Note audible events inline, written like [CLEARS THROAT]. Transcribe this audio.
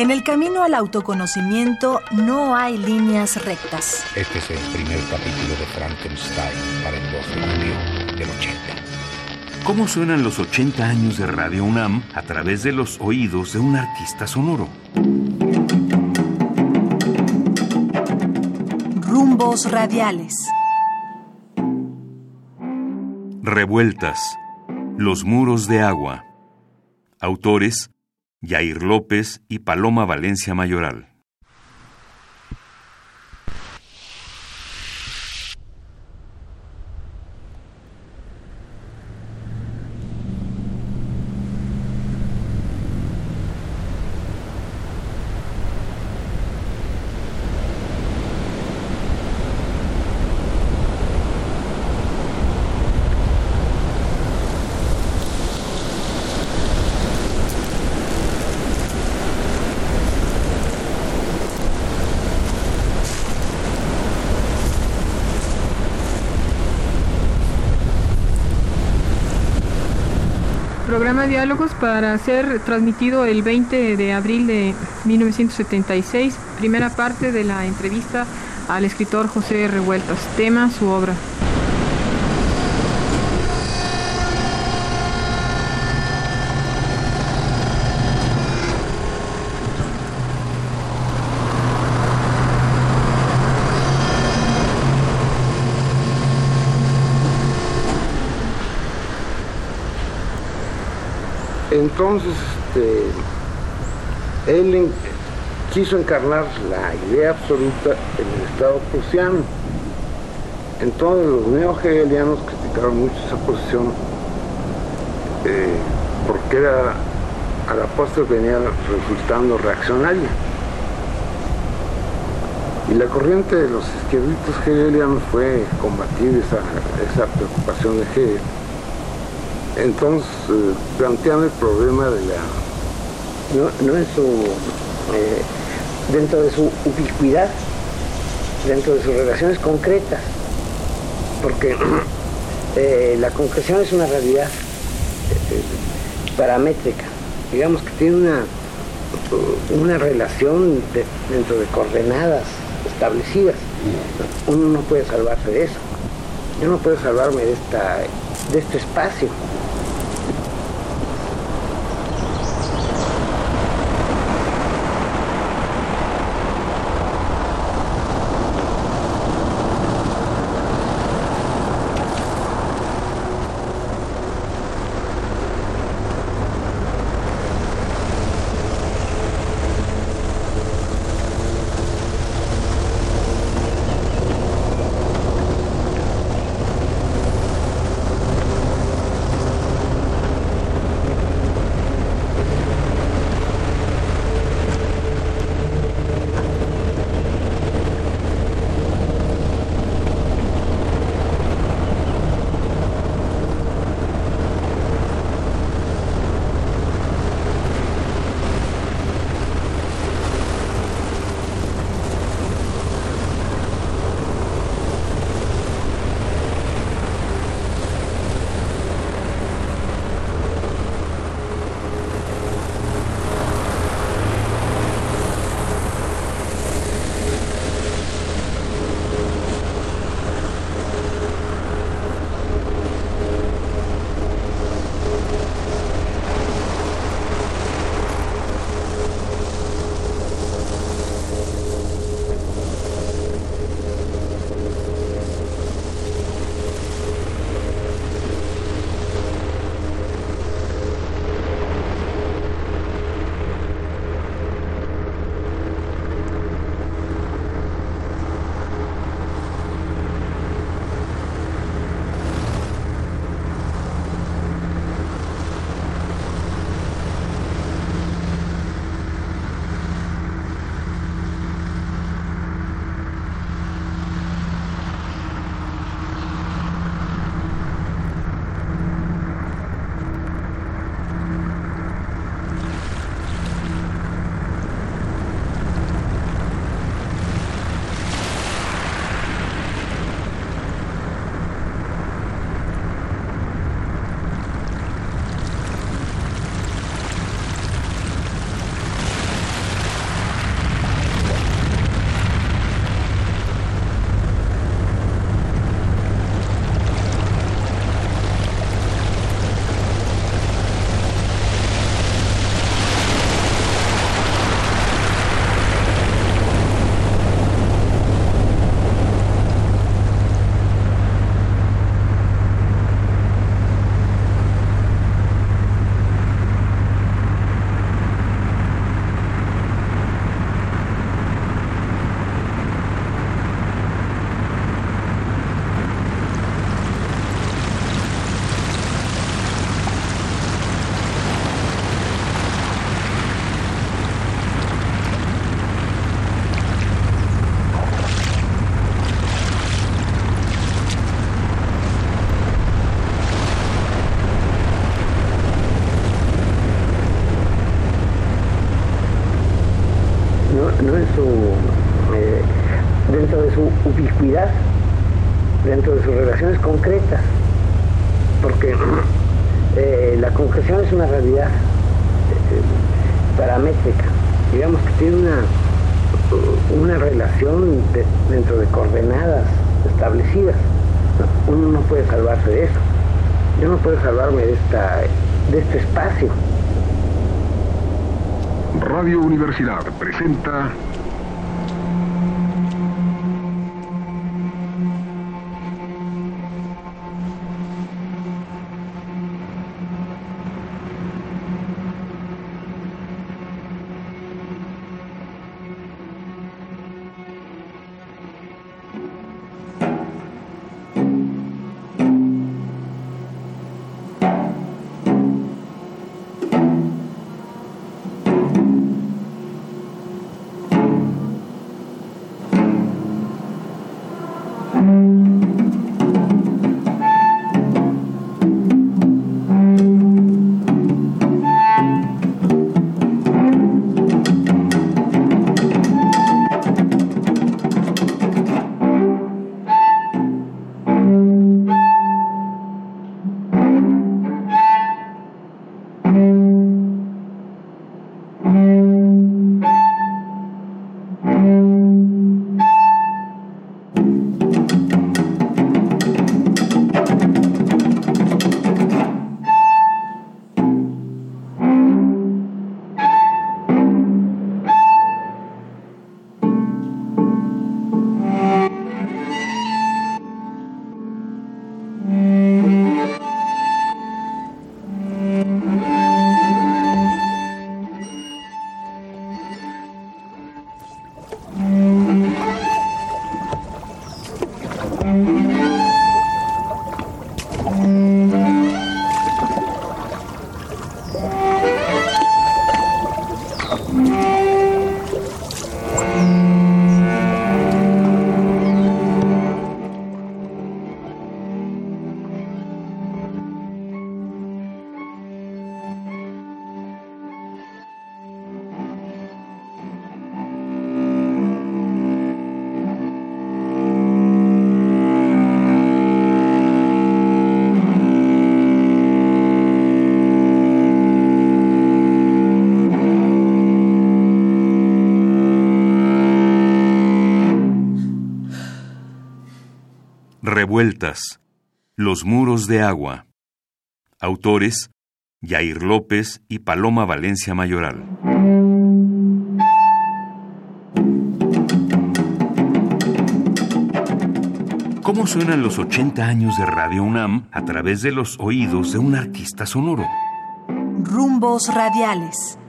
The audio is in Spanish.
En el camino al autoconocimiento no hay líneas rectas. Este es el primer capítulo de Frankenstein para el 12 de julio del 80. ¿Cómo suenan los 80 años de Radio UNAM a través de los oídos de un artista sonoro? Rumbos radiales. Revueltas. Los muros de agua. Autores Yair López y Paloma Valencia Mayoral. Programa Diálogos para ser transmitido el 20 de abril de 1976, primera parte de la entrevista al escritor José Revueltas, tema su obra. Entonces, este, él quiso encarnar la idea absoluta en el Estado prusiano. Entonces los neo-hegelianos criticaron mucho esa posición eh, porque era a la postre venía resultando reaccionaria. Y la corriente de los izquierdistas hegelianos fue combatir esa, esa preocupación de Hegel entonces, eh, planteando el problema de la... No, en su... Eh, dentro de su ubicuidad, dentro de sus relaciones concretas, porque [CLEARS THROAT] eh, la concreción es una realidad paramétrica, digamos que tiene una, una relación dentro de coordenadas establecidas. Uno no puede salvarse de eso. Yo no puedo salvarme de, esta, de este espacio. Concretas, porque [CLEARS THROAT] eh, la concreción es una realidad eh, paramétrica, digamos que tiene una, una relación dentro de coordenadas establecidas. Uno no puede salvarse de eso. Yo no puedo salvarme de, esta, de este espacio. Radio Universidad presenta Revueltas. Los muros de agua. Autores: Yair López y Paloma Valencia Mayoral. ¿Cómo suenan los 80 años de Radio UNAM a través de los oídos de un artista sonoro? Rumbos radiales.